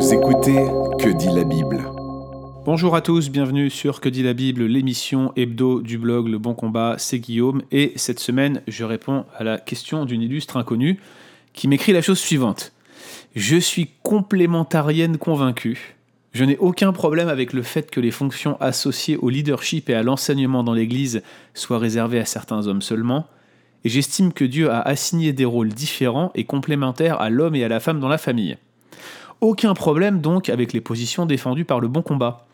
Vous écoutez Que dit la Bible Bonjour à tous, bienvenue sur Que dit la Bible, l'émission hebdo du blog Le Bon Combat, c'est Guillaume, et cette semaine je réponds à la question d'une illustre inconnue qui m'écrit la chose suivante. Je suis complémentarienne convaincue. Je n'ai aucun problème avec le fait que les fonctions associées au leadership et à l'enseignement dans l'Église soient réservées à certains hommes seulement, et j'estime que Dieu a assigné des rôles différents et complémentaires à l'homme et à la femme dans la famille. Aucun problème donc avec les positions défendues par le bon combat.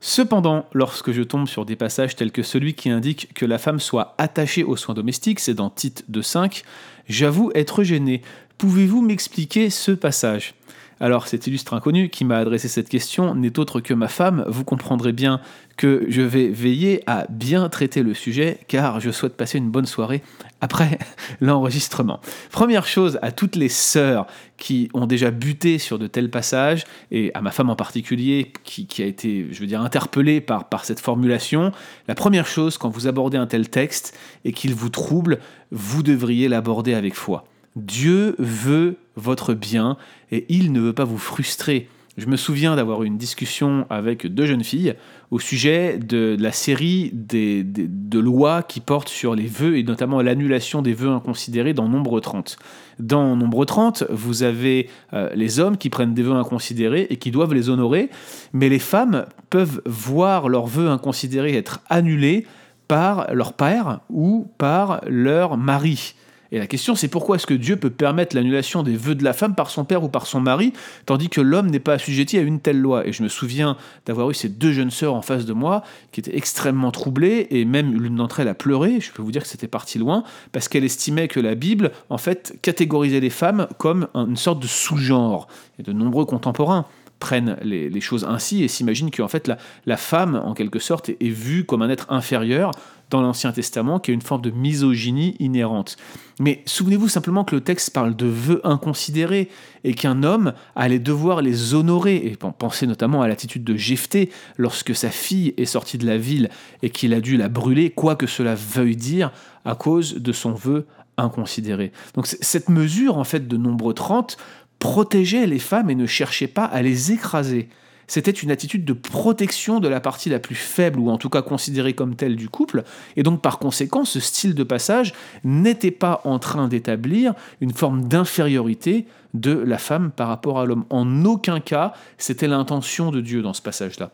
Cependant, lorsque je tombe sur des passages tels que celui qui indique que la femme soit attachée aux soins domestiques, c'est dans Tite 2.5, j'avoue être gêné. Pouvez-vous m'expliquer ce passage? Alors cet illustre inconnu qui m'a adressé cette question n'est autre que ma femme. Vous comprendrez bien que je vais veiller à bien traiter le sujet car je souhaite passer une bonne soirée après l'enregistrement. Première chose à toutes les sœurs qui ont déjà buté sur de tels passages et à ma femme en particulier qui, a été, je veux dire, interpellée par, par cette formulation, la première chose quand vous abordez un tel texte et qu'il vous trouble, vous devriez l'aborder avec foi. Dieu veut votre bien et il ne veut pas vous frustrer. Je me souviens d'avoir eu une discussion avec deux jeunes filles au sujet de, la série des, de lois qui portent sur les vœux et notamment l'annulation des vœux inconsidérés dans Nombre 30. Dans Nombre 30, vous avez euh, les hommes qui prennent des vœux inconsidérés et qui doivent les honorer, mais les femmes peuvent voir leurs vœux inconsidérés être annulés par leur père ou par leur mari. Et la question, c'est pourquoi est-ce que Dieu peut permettre l'annulation des vœux de la femme par son père ou par son mari, tandis que l'homme n'est pas assujetti à une telle loi? Et je me souviens d'avoir eu ces deux jeunes sœurs en face de moi, qui étaient extrêmement troublées, et même l'une d'entre elles a pleuré, je peux vous dire que c'était parti loin, parce qu'elle estimait que la Bible, en fait, catégorisait les femmes comme une sorte de sous-genre. Et de nombreux contemporains prennent les, choses ainsi et s'imaginent qu'en fait la, la, femme, en quelque sorte, est, vue comme un être inférieur dans l'Ancien Testament, qui a une forme de misogynie inhérente. Mais souvenez-vous simplement que le texte parle de vœux inconsidérés et qu'un homme allait devoir les honorer. Et pensez notamment à l'attitude de Jephthé lorsque sa fille est sortie de la ville et qu'il a dû la brûler, quoi que cela veuille dire, à cause de son vœu inconsidéré. Donc cette mesure en fait de nombre 30 protégeait les femmes et ne cherchait pas à les écraser. C'était une attitude de protection de la partie la plus faible, ou en tout cas considérée comme telle du couple, et donc par conséquent, ce style de passage n'était pas en train d'établir une forme d'infériorité de la femme par rapport à l'homme. En aucun cas, c'était l'intention de Dieu dans ce passage-là.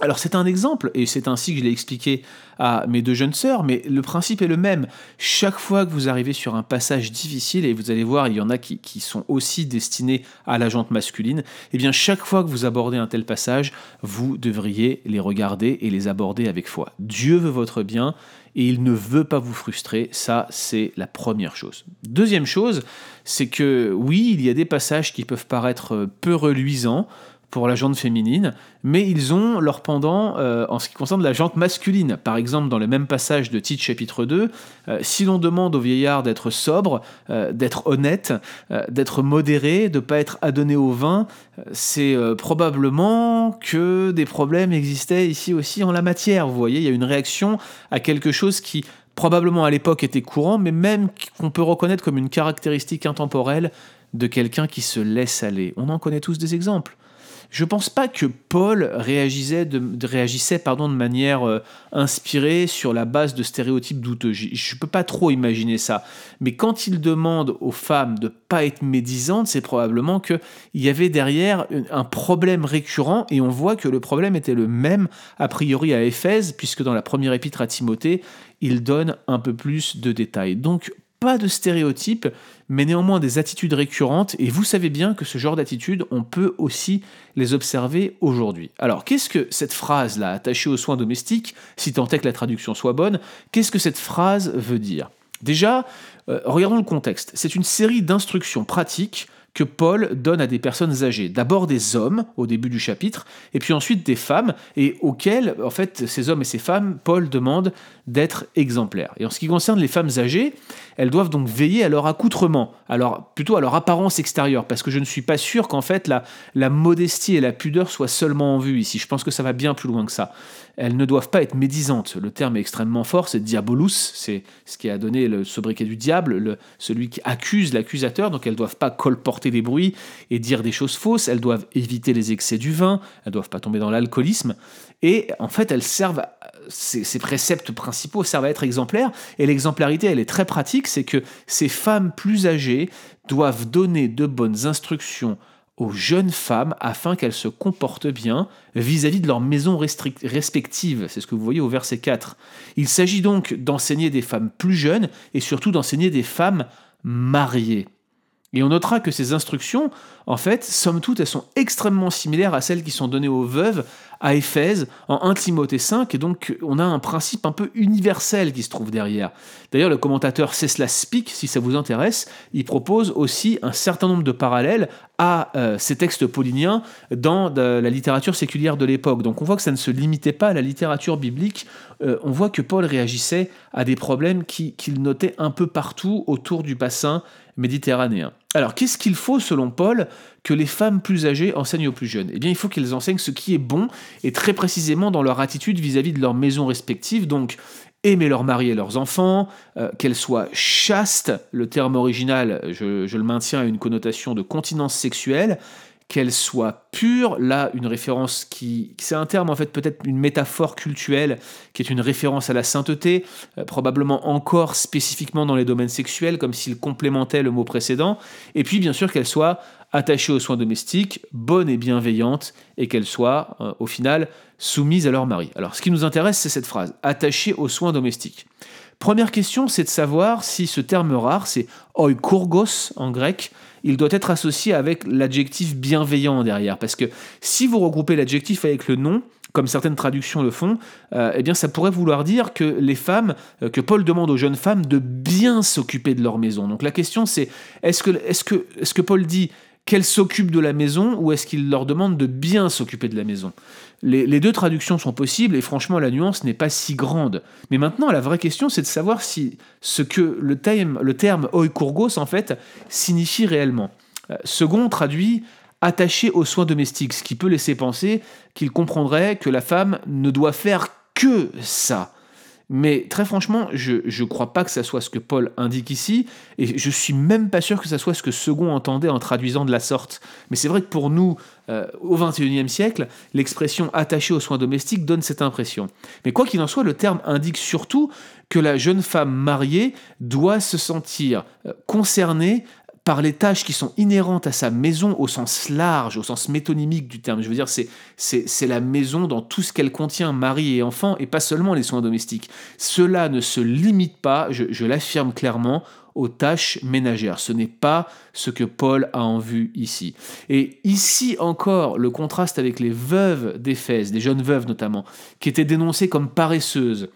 Alors c'est un exemple, et c'est ainsi que je l'ai expliqué à mes deux jeunes sœurs, mais le principe est le même. Chaque fois que vous arrivez sur un passage difficile, et vous allez voir, il y en a qui, sont aussi destinés à la jante masculine, et eh bien chaque fois que vous abordez un tel passage, vous devriez les regarder et les aborder avec foi. Dieu veut votre bien, et il ne veut pas vous frustrer, ça c'est la première chose. Deuxième chose, c'est que oui, il y a des passages qui peuvent paraître peu reluisants, pour la jante féminine, mais ils ont leur pendant euh, en ce qui concerne la jante masculine. Par exemple, dans le même passage de Tite chapitre 2, euh, si l'on demande au vieillard d'être sobre, euh, d'être honnête, d'être modéré, de ne pas être adonné au vin, c'est probablement que des problèmes existaient ici aussi en la matière. Vous voyez, il y a une réaction à quelque chose qui probablement à l'époque était courant, mais même qu'on peut reconnaître comme une caractéristique intemporelle de quelqu'un qui se laisse aller. On en connaît tous des exemples. Je ne pense pas que Paul réagissait de, manière euh, inspirée sur la base de stéréotypes douteux. Je ne peux pas trop imaginer ça. Mais quand il demande aux femmes de ne pas être médisantes, c'est probablement qu'il y avait derrière un problème récurrent et on voit que le problème était le même a priori à Éphèse, puisque dans la première épître à Timothée, il donne un peu plus de détails. Donc pas de stéréotypes, mais néanmoins des attitudes récurrentes, et vous savez bien que ce genre d'attitudes, on peut aussi les observer aujourd'hui. Alors, qu'est-ce que cette phrase-là, attachée aux soins domestiques, si tant est que la traduction soit bonne, qu'est-ce que cette phrase veut dire? Déjà, euh, regardons le contexte. C'est une série d'instructions pratiques que Paul donne à des personnes âgées. D'abord des hommes au début du chapitre, et puis ensuite des femmes, et auxquelles, en fait, ces hommes et ces femmes, Paul demande d'être exemplaires. Et en ce qui concerne les femmes âgées, elles doivent donc veiller à leur accoutrement, alors plutôt à leur apparence extérieure, parce que je ne suis pas sûr qu'en fait la, modestie et la pudeur soient seulement en vue ici. Je pense que ça va bien plus loin que ça. Elles ne doivent pas être médisantes. Le terme est extrêmement fort, c'est diabolus, c'est ce qui a donné le sobriquet du diable, le, celui qui accuse l'accusateur, donc elles ne doivent pas colporter des bruits et dire des choses fausses, elles doivent éviter les excès du vin, elles doivent pas tomber dans l'alcoolisme, et en fait elles servent ces, préceptes principaux servent à être exemplaires. Et l'exemplarité, est très pratique, c'est que ces femmes plus âgées doivent donner de bonnes instructions aux jeunes femmes afin qu'elles se comportent bien vis-à-vis de leurs maisons respectives. C'est ce que vous voyez au verset 4. Il s'agit donc d'enseigner des femmes plus jeunes et surtout d'enseigner des femmes mariées. Et on notera que ces instructions, en fait, somme toute, elles sont extrêmement similaires à celles qui sont données aux veuves à Éphèse en 1 Timothée 5, et donc on a un principe un peu universel qui se trouve derrière. D'ailleurs, le commentateur Cesla Speak, si ça vous intéresse, il propose aussi un certain nombre de parallèles à euh, ces textes pauliniens dans la littérature séculière de l'époque. Donc on voit que ça ne se limitait pas à la littérature biblique, euh, on voit que Paul réagissait à des problèmes qu'il notait un peu partout autour du bassin méditerranéen. Alors, qu'est-ce qu'il faut, selon Paul, que les femmes plus âgées enseignent aux plus jeunes? Eh bien, il faut qu'elles enseignent ce qui est bon, et très précisément dans leur attitude vis-à-vis de leurs maisons respectives, donc aimer leur mari et leurs enfants, euh, qu'elles soient chastes, le terme original, je, je le maintiens, a une connotation de continence sexuelle, qu'elle soit pure. Là, une référence qui, c'est un terme en fait peut-être une métaphore cultuelle qui est une référence à la sainteté, euh, probablement encore spécifiquement dans les domaines sexuels, comme s'il complémentait le mot précédent. Et puis bien sûr qu'elle soit attachée aux soins domestiques, bonne et bienveillante, et qu'elle soit euh, au final soumise à leur mari. Alors ce qui nous intéresse, c'est cette phrase, attachée aux soins domestiques. Première question, c'est de savoir si ce terme rare, c'est oikurgos en grec, il doit être associé avec l'adjectif bienveillant derrière. Parce que si vous regroupez l'adjectif avec le nom, comme certaines traductions le font, euh, eh bien ça pourrait vouloir dire que les femmes, euh, que Paul demande aux jeunes femmes de bien s'occuper de leur maison. Donc la question c'est, est-ce que, est -ce que, est -ce que Paul dit qu'elles s'occupent de la maison ou est-ce qu'il leur demande de bien s'occuper de la maison les, deux traductions sont possibles et franchement la nuance n'est pas si grande. Mais maintenant la vraie question c'est de savoir si ce que le terme, le terme oikurgos en fait signifie réellement. Euh, second traduit attaché aux soins domestiques, ce qui peut laisser penser qu'il comprendrait que la femme ne doit faire que ça. Mais très franchement, je ne crois pas que ça soit ce que Paul indique ici, et je suis même pas sûr que ça soit ce que Second entendait en traduisant de la sorte. Mais c'est vrai que pour nous, euh, au XXIe siècle, l'expression attaché aux soins domestiques donne cette impression. Mais quoi qu'il en soit, le terme indique surtout que la jeune femme mariée doit se sentir euh, concernée par les tâches qui sont inhérentes à sa maison au sens large, au sens métonymique du terme. Je veux dire, c'est, la maison dans tout ce qu'elle contient, mari et enfant, et pas seulement les soins domestiques. Cela ne se limite pas, je, l'affirme clairement, aux tâches ménagères. Ce n'est pas ce que Paul a en vue ici. Et ici encore, le contraste avec les veuves d'Éphèse, des jeunes veuves notamment, qui étaient dénoncées comme paresseuses,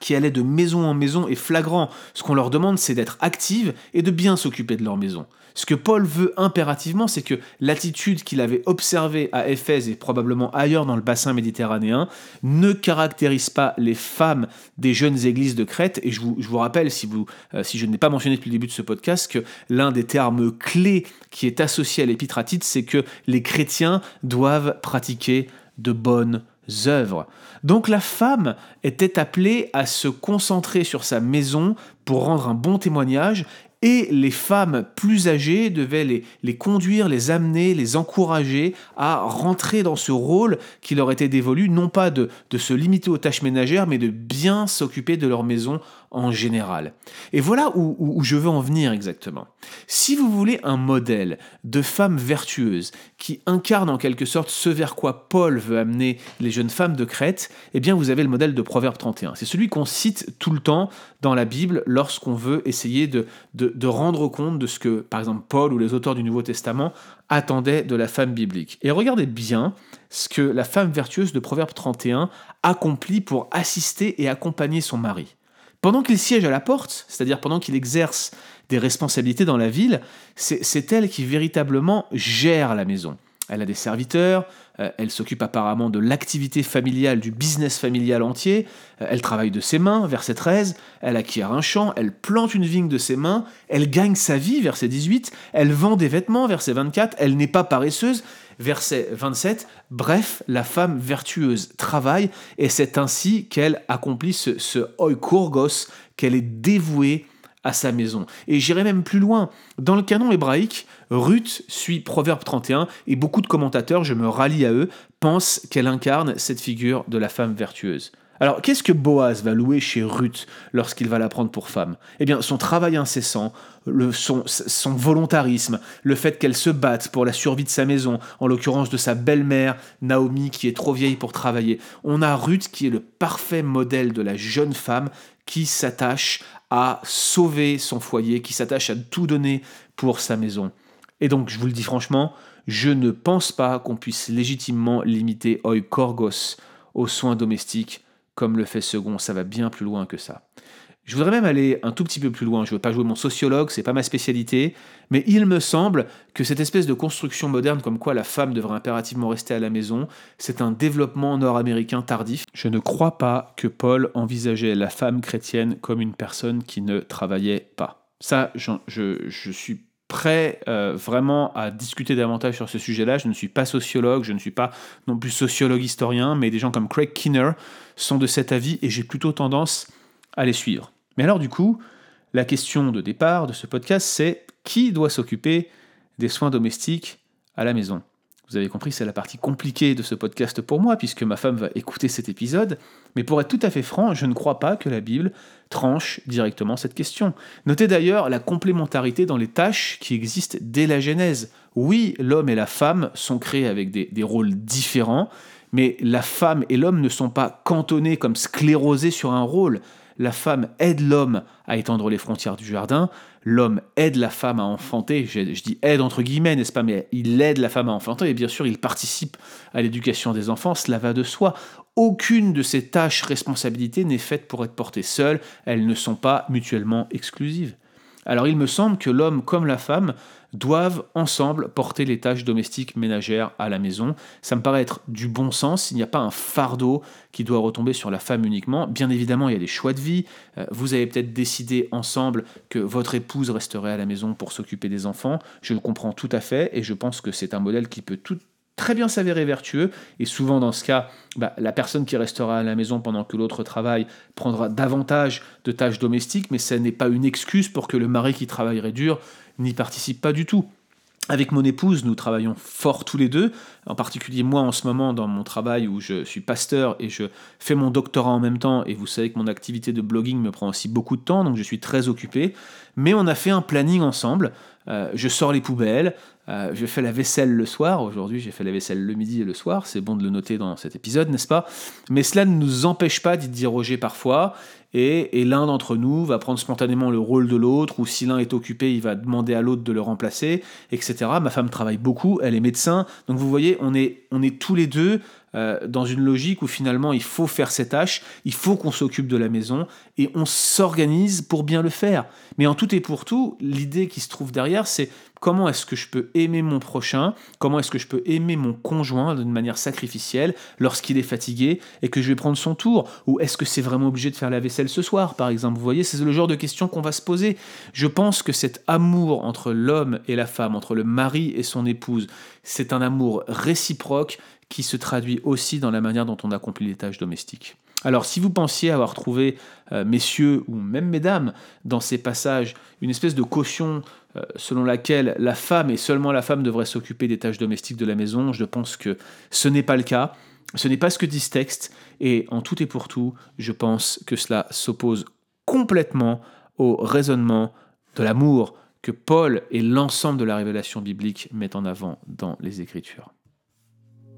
qui allaient de maison en maison est flagrant. Ce qu'on leur demande, c'est d'être actives et de bien s'occuper de leur maison. Ce que Paul veut impérativement, c'est que l'attitude qu'il avait observée à Éphèse et probablement ailleurs dans le bassin méditerranéen ne caractérise pas les femmes des jeunes églises de Crète. Et je vous, rappelle, si, vous, euh, si je n'ai pas mentionné depuis le début de ce podcast, que l'un des termes clés qui est associé à l'épître c'est que les chrétiens doivent pratiquer de bonnes œuvres. Donc la femme était appelée à se concentrer sur sa maison pour rendre un bon témoignage et les femmes plus âgées devaient les, conduire, les amener, les encourager à rentrer dans ce rôle qui leur était dévolu, non pas de se limiter aux tâches ménagères, mais de bien s'occuper de leur maison en général. Et voilà où, je veux en venir exactement. Si vous voulez un modèle de femme vertueuse qui incarne en quelque sorte ce vers quoi Paul veut amener les jeunes femmes de Crète, eh bien vous avez le modèle de Proverbe 31. C'est celui qu'on cite tout le temps dans la Bible lorsqu'on veut essayer de, de rendre compte de ce que, par exemple, Paul ou les auteurs du Nouveau Testament attendaient de la femme biblique. Et regardez bien ce que la femme vertueuse de Proverbe 31 accomplit pour assister et accompagner son mari. Pendant qu'il siège à la porte, c'est-à-dire pendant qu'il exerce des responsabilités dans la ville, c'est elle qui véritablement gère la maison. elle a des serviteurs, euh, elle s'occupe apparemment de l'activité familiale, du business familial entier, euh, elle travaille de ses mains, verset 13, elle acquiert un champ, elle plante une vigne de ses mains, elle gagne sa vie, verset 18, elle vend des vêtements, verset 24, elle n'est pas paresseuse, verset 27, bref, la femme vertueuse travaille et c'est ainsi qu'elle accomplit ce, ce oikurgos, qu'elle est dévouée à sa maison. Et j'irai même plus loin. Dans le canon hébraïque, Ruth suit Proverbe 31 et beaucoup de commentateurs, je me rallie à eux, pensent qu'elle incarne cette figure de la femme vertueuse. Alors, qu'est-ce que Boaz va louer chez Ruth lorsqu'il va la prendre pour femme? Eh bien, son travail incessant, son, son, volontarisme, le fait qu'elle se batte pour la survie de sa maison, en l'occurrence de sa belle-mère, Naomi, qui est trop vieille pour travailler. On a Ruth qui est le parfait modèle de la jeune femme qui s'attache à sauver son foyer, qui s'attache à tout donner pour sa maison. Et donc, je vous le dis franchement, je ne pense pas qu'on puisse légitimement limiter Oi Korgos aux soins domestiques comme le fait Second, ça va bien plus loin que ça. Je voudrais même aller un tout petit peu plus loin. Je ne veux pas jouer mon sociologue, c'est pas ma spécialité, mais il me semble que cette espèce de construction moderne comme quoi la femme devrait impérativement rester à la maison, c'est un développement nord-américain tardif. Je ne crois pas que Paul envisageait la femme chrétienne comme une personne qui ne travaillait pas. Ça, je, suis prêt euh, vraiment à discuter davantage sur ce sujet-là. Je ne suis pas sociologue, je ne suis pas non plus sociologue historien, mais des gens comme Craig Kinner sont de cet avis et j'ai plutôt tendance à les suivre. Mais alors du coup, la question de départ de ce podcast, c'est qui doit s'occuper des soins domestiques à la maison? Vous avez compris, c'est la partie compliquée de ce podcast pour moi, puisque ma femme va écouter cet épisode. Mais pour être tout à fait franc, je ne crois pas que la Bible tranche directement cette question. Notez d'ailleurs la complémentarité dans les tâches qui existent dès la Genèse. Oui, l'homme et la femme sont créés avec des, des rôles différents, mais la femme et l'homme ne sont pas cantonnés comme sclérosés sur un rôle la femme aide l'homme à étendre les frontières du jardin, l'homme aide la femme à enfanter, je, dis aide entre guillemets, n'est-ce pas, mais il aide la femme à enfanter, et bien sûr il participe à l'éducation des enfants, cela va de soi. Aucune de ces tâches, responsabilités n'est faite pour être portée seule, elles ne sont pas mutuellement exclusives. Alors il me semble que l'homme comme la femme doivent ensemble porter les tâches domestiques ménagères à la maison. Ça me paraît être du bon sens, il n'y a pas un fardeau qui doit retomber sur la femme uniquement. Bien évidemment, il y a des choix de vie. Euh, vous avez peut-être décidé ensemble que votre épouse resterait à la maison pour s'occuper des enfants. Je le comprends tout à fait et je pense que c'est un modèle qui peut tout très bien s'avérer vertueux. Et souvent, dans ce cas, bah, la personne qui restera à la maison pendant que l'autre travaille prendra davantage de tâches domestiques, mais ce n'est pas une excuse pour que le mari qui travaillerait dur n'y participe pas du tout. Avec mon épouse, nous travaillons fort tous les deux, en particulier moi en ce moment dans mon travail où je suis pasteur et je fais mon doctorat en même temps, et vous savez que mon activité de blogging me prend aussi beaucoup de temps, donc je suis très occupé. Mais on a fait un planning ensemble, euh, je sors les poubelles, euh, je fais la vaisselle le soir. Aujourd'hui, j'ai fait la vaisselle le midi et le soir. C'est bon de le noter dans cet épisode, n'est-ce pas? Mais cela ne nous empêche pas d'y dire Roger parfois. Et, l'un d'entre nous va prendre spontanément le rôle de l'autre, ou si l'un est occupé, il va demander à l'autre de le remplacer, etc. Ma femme travaille beaucoup, elle est médecin. Donc vous voyez, on est, on est tous les deux euh, dans une logique où finalement il faut faire ces tâches, il faut qu'on s'occupe de la maison et on s'organise pour bien le faire. Mais en tout et pour tout, l'idée qui se trouve derrière, c'est comment est-ce que je peux aimer mon prochain, comment est-ce que je peux aimer mon conjoint d'une manière sacrificielle lorsqu'il est fatigué et que je vais prendre son tour, ou est-ce que c'est vraiment obligé de faire la vaisselle ce soir, par exemple? Vous voyez, c'est le genre de questions qu'on va se poser. Je pense que cet amour entre l'homme et la femme, entre le mari et son épouse, c'est un amour réciproque qui se traduit aussi dans la manière dont on accomplit les tâches domestiques. Alors si vous pensiez avoir trouvé, euh, messieurs ou même mesdames, dans ces passages, une espèce de caution euh, selon laquelle la femme et seulement la femme devrait s'occuper des tâches domestiques de la maison, je pense que ce n'est pas le cas. Ce n'est pas ce que dit ce texte, et en tout et pour tout, je pense que cela s'oppose complètement au raisonnement de l'amour que Paul et l'ensemble de la révélation biblique mettent en avant dans les Écritures.